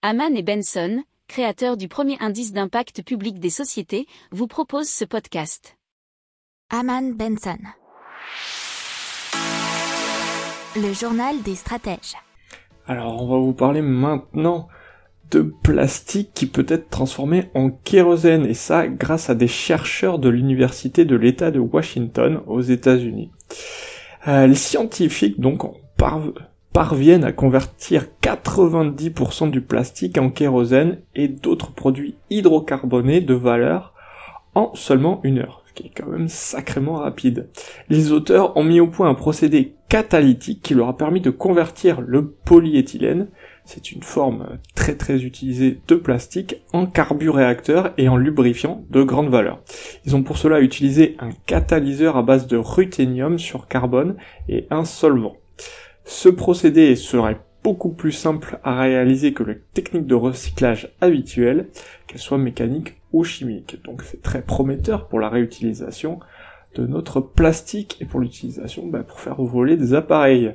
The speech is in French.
Haman et Benson, créateurs du premier indice d'impact public des sociétés, vous proposent ce podcast. Haman Benson. Le journal des stratèges. Alors, on va vous parler maintenant de plastique qui peut être transformé en kérosène, et ça grâce à des chercheurs de l'université de l'État de Washington aux États-Unis. Euh, les scientifiques donc parviennent à convertir 90% du plastique en kérosène et d'autres produits hydrocarbonés de valeur en seulement une heure, ce qui est quand même sacrément rapide. Les auteurs ont mis au point un procédé catalytique qui leur a permis de convertir le polyéthylène, c'est une forme très très utilisée de plastique, en carburéacteur et en lubrifiant de grande valeur. Ils ont pour cela utilisé un catalyseur à base de ruthénium sur carbone et un solvant. Ce procédé serait beaucoup plus simple à réaliser que les techniques de recyclage habituelles, qu'elles soient mécaniques ou chimiques. Donc c'est très prometteur pour la réutilisation de notre plastique et pour l'utilisation bah, pour faire voler des appareils.